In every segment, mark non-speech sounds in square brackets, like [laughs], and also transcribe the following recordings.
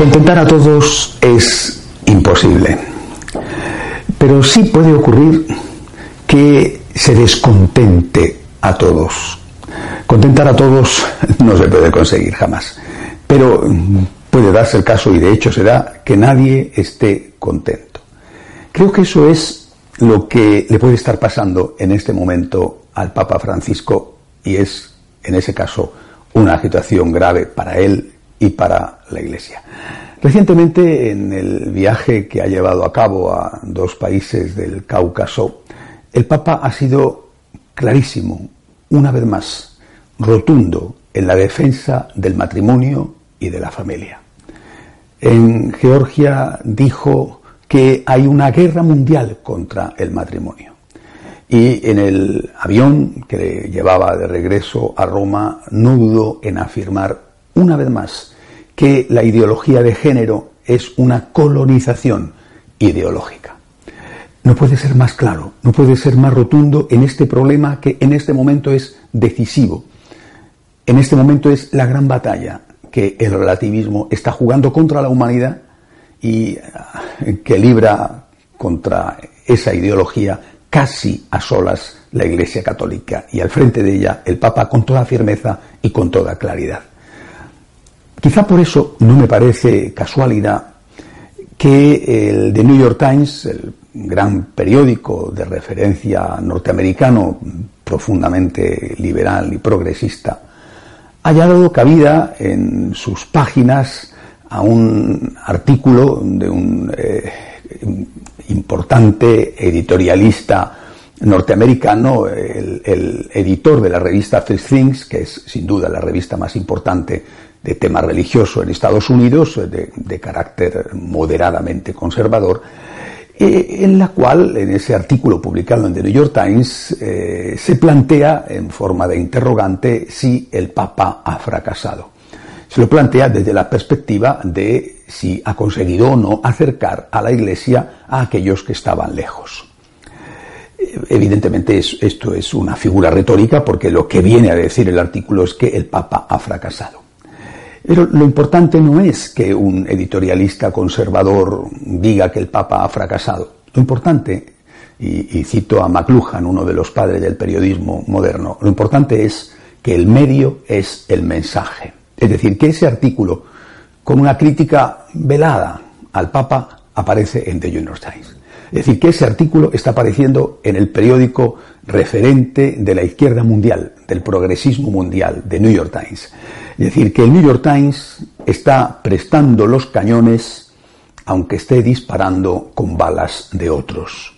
Contentar a todos es imposible, pero sí puede ocurrir que se descontente a todos. Contentar a todos [laughs] no se puede conseguir jamás, pero puede darse el caso, y de hecho se da, que nadie esté contento. Creo que eso es lo que le puede estar pasando en este momento al Papa Francisco y es, en ese caso, una situación grave para él y para la Iglesia. Recientemente, en el viaje que ha llevado a cabo a dos países del Cáucaso, el Papa ha sido clarísimo, una vez más, rotundo en la defensa del matrimonio y de la familia. En Georgia dijo que hay una guerra mundial contra el matrimonio. Y en el avión que le llevaba de regreso a Roma no dudó en afirmar una vez más que la ideología de género es una colonización ideológica. No puede ser más claro, no puede ser más rotundo en este problema que en este momento es decisivo. En este momento es la gran batalla que el relativismo está jugando contra la humanidad y eh, que libra contra esa ideología casi a solas la Iglesia Católica y al frente de ella el Papa con toda firmeza y con toda claridad. Quizá por eso no me parece casualidad que el The New York Times, el gran periódico de referencia norteamericano, profundamente liberal y progresista, haya dado cabida en sus páginas a un artículo de un eh, importante editorialista norteamericano, el, el, editor de la revista First Things, que es sin duda la revista más importante de tema religioso en Estados Unidos, de, de carácter moderadamente conservador, eh, en la cual, en ese artículo publicado en The New York Times, eh, se plantea en forma de interrogante si el Papa ha fracasado. Se lo plantea desde la perspectiva de si ha conseguido o no acercar a la Iglesia a aquellos que estaban lejos. Eh, evidentemente esto es una figura retórica porque lo que viene a decir el artículo es que el Papa ha fracasado. Pero lo importante no es que un editorialista conservador diga que el Papa ha fracasado. Lo importante, y, cito a McLuhan, uno de los padres del periodismo moderno, lo importante es que el medio es el mensaje. Es decir, que ese artículo, con una crítica velada al Papa, aparece en The New York Times. Es decir, que ese artículo está apareciendo en el periódico referente de la izquierda mundial, del progresismo mundial, The New York Times. Es decir, que el New York Times está prestando los cañones aunque esté disparando con balas de otros.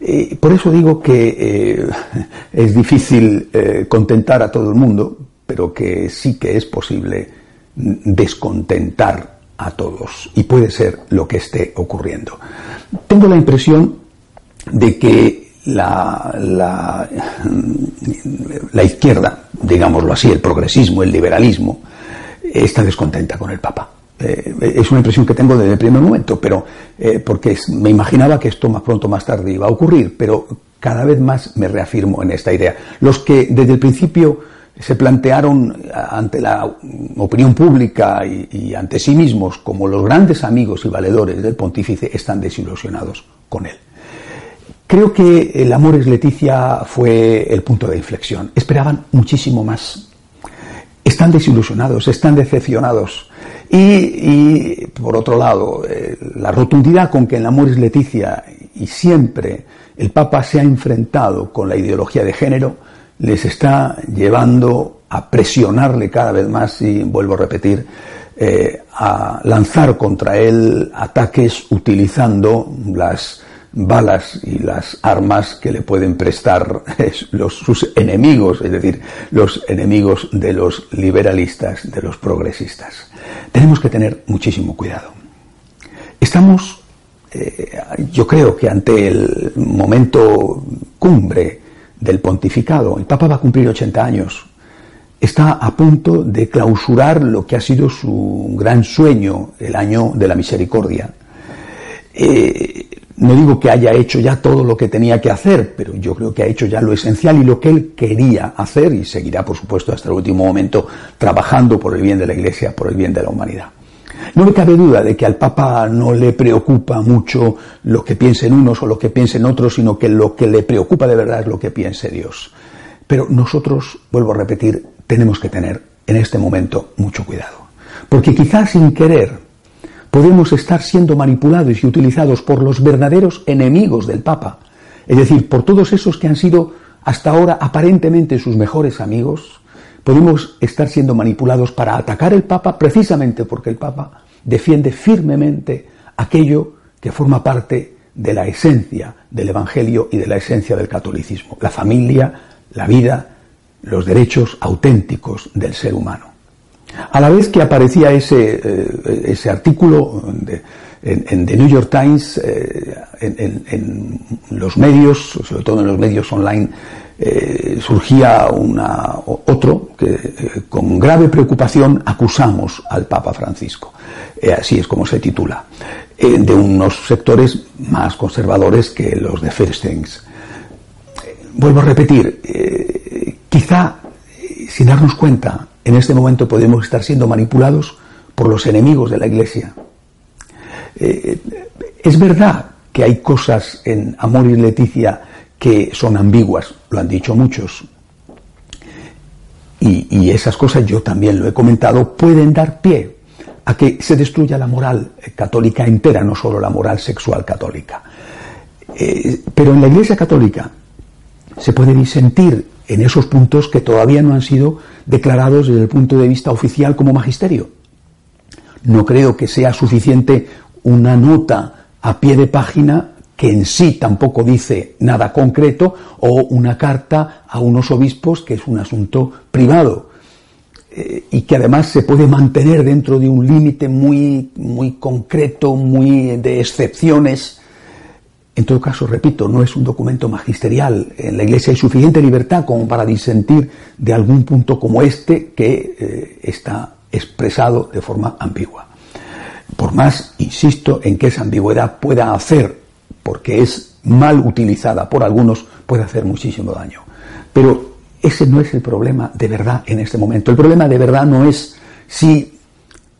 Eh, por eso digo que eh, [laughs] es difícil eh, contentar a todo el mundo, pero que sí que es posible descontentar a todos. Y puede ser lo que esté ocurriendo. Tengo la impresión de que la, la, la izquierda, digámoslo así, el progresismo, el liberalismo, está descontenta con el Papa. Eh, es una impresión que tengo desde el primer momento, pero eh, porque me imaginaba que esto más pronto más tarde iba a ocurrir, pero cada vez más me reafirmo en esta idea. Los que desde el principio se plantearon ante la opinión pública y, ante sí mismos como los grandes amigos y valedores del pontífice están desilusionados con él. Creo que el Amores Leticia fue el punto de inflexión. Esperaban muchísimo más. Están desilusionados, están decepcionados. Y, por otro lado, eh, la rotundidad con que el Amores Leticia y siempre el Papa se ha enfrentado con la ideología de género les está llevando a presionarle cada vez más y vuelvo a repetir, eh, a lanzar contra él ataques utilizando las balas y las armas que le pueden prestar [laughs] sus enemigos, es decir, los enemigos de los liberalistas, de los progresistas. Tenemos que tener muchísimo cuidado. Estamos, eh, yo creo que ante el momento cumbre del pontificado, el Papa va a cumplir 80 años, está a punto de clausurar lo que ha sido su gran sueño, el año de la misericordia. Eh, no digo que haya hecho ya todo lo que tenía que hacer, pero yo creo que ha hecho ya lo esencial y lo que él quería hacer y seguirá, por supuesto, hasta el último momento trabajando por el bien de la Iglesia, por el bien de la humanidad. No me cabe duda de que al Papa no le preocupa mucho lo que piensen unos o lo que piensen otros, sino que lo que le preocupa de verdad es lo que piense Dios. Pero nosotros, vuelvo a repetir, tenemos que tener en este momento mucho cuidado. Porque quizás sin querer podemos estar siendo manipulados y utilizados por los verdaderos enemigos del Papa, es decir, por todos esos que han sido hasta ahora aparentemente sus mejores amigos, podemos estar siendo manipulados para atacar el Papa precisamente porque el Papa defiende firmemente aquello que forma parte de la esencia del Evangelio y de la esencia del catolicismo, la familia, la vida, los derechos auténticos del ser humano. A la vez que aparecía ese, eh, ese artículo en, The New York Times, eh, en, los medios, sobre todo en los medios online, eh, surgía otro que con grave preocupación acusamos al Papa Francisco. así es como se titula. de unos sectores más conservadores que los de First Things. Vuelvo a repetir, quizá sin darnos cuenta, en este momento podemos estar siendo manipulados por los enemigos de la Iglesia. Eh, es verdad que hay cosas en Amor y Leticia que son ambiguas, lo han dicho muchos. Y, esas cosas yo también lo he comentado, pueden dar pie a que se destruya la moral católica entera, no solo la moral sexual católica. Eh, pero en la Iglesia católica se puede disentir en esos puntos que todavía no han sido declarados desde el punto de vista oficial como magisterio. No creo que sea suficiente una nota a pie de página que en sí tampoco dice nada concreto o una carta a unos obispos que es un asunto privado eh, y que además se puede mantener dentro de un límite muy, muy concreto, muy de excepciones en todo caso, repito, no es un documento magisterial. En la Iglesia hay suficiente libertad como para disentir de algún punto como este que eh, está expresado de forma ambigua. Por más, insisto, en que esa ambigüedad pueda hacer, porque es mal utilizada por algunos, puede hacer muchísimo daño. Pero ese no es el problema de verdad en este momento. El problema de verdad no es si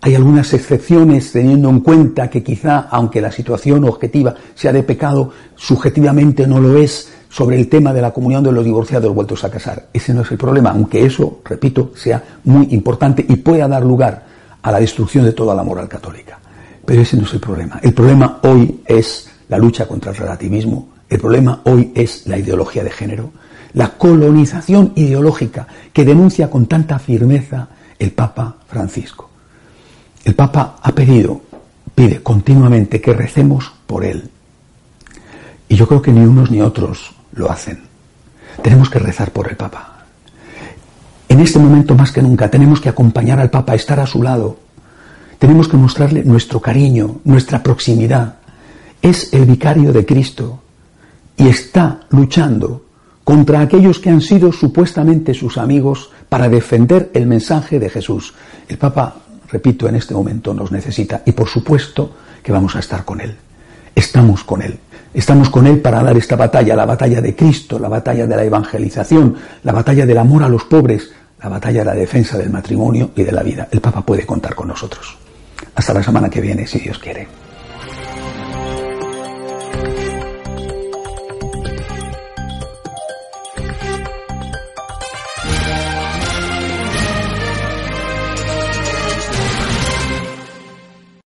hay algunas excepciones teniendo en cuenta que quizá, aunque la situación objetiva sea de pecado, subjetivamente no lo es sobre el tema de la comunión de los divorciados vueltos a casar. Ese no es el problema, aunque eso, repito, sea muy importante y pueda dar lugar a la destrucción de toda la moral católica. Pero ese no es el problema. El problema hoy es la lucha contra el relativismo, el problema hoy es la ideología de género, la colonización ideológica que denuncia con tanta firmeza el Papa Francisco. El Papa ha pedido, pide continuamente que recemos por él. Y yo creo que ni unos ni otros lo hacen. Tenemos que rezar por el Papa. En este momento más que nunca tenemos que acompañar al Papa, estar a su lado. Tenemos que mostrarle nuestro cariño, nuestra proximidad. Es el vicario de Cristo y está luchando contra aquellos que han sido supuestamente sus amigos para defender el mensaje de Jesús. El Papa repito, en este momento nos necesita y por supuesto que vamos a estar con Él. Estamos con Él. Estamos con Él para dar esta batalla, la batalla de Cristo, la batalla de la evangelización, la batalla del amor a los pobres, la batalla de la defensa del matrimonio y de la vida. El Papa puede contar con nosotros. Hasta la semana que viene, si Dios quiere.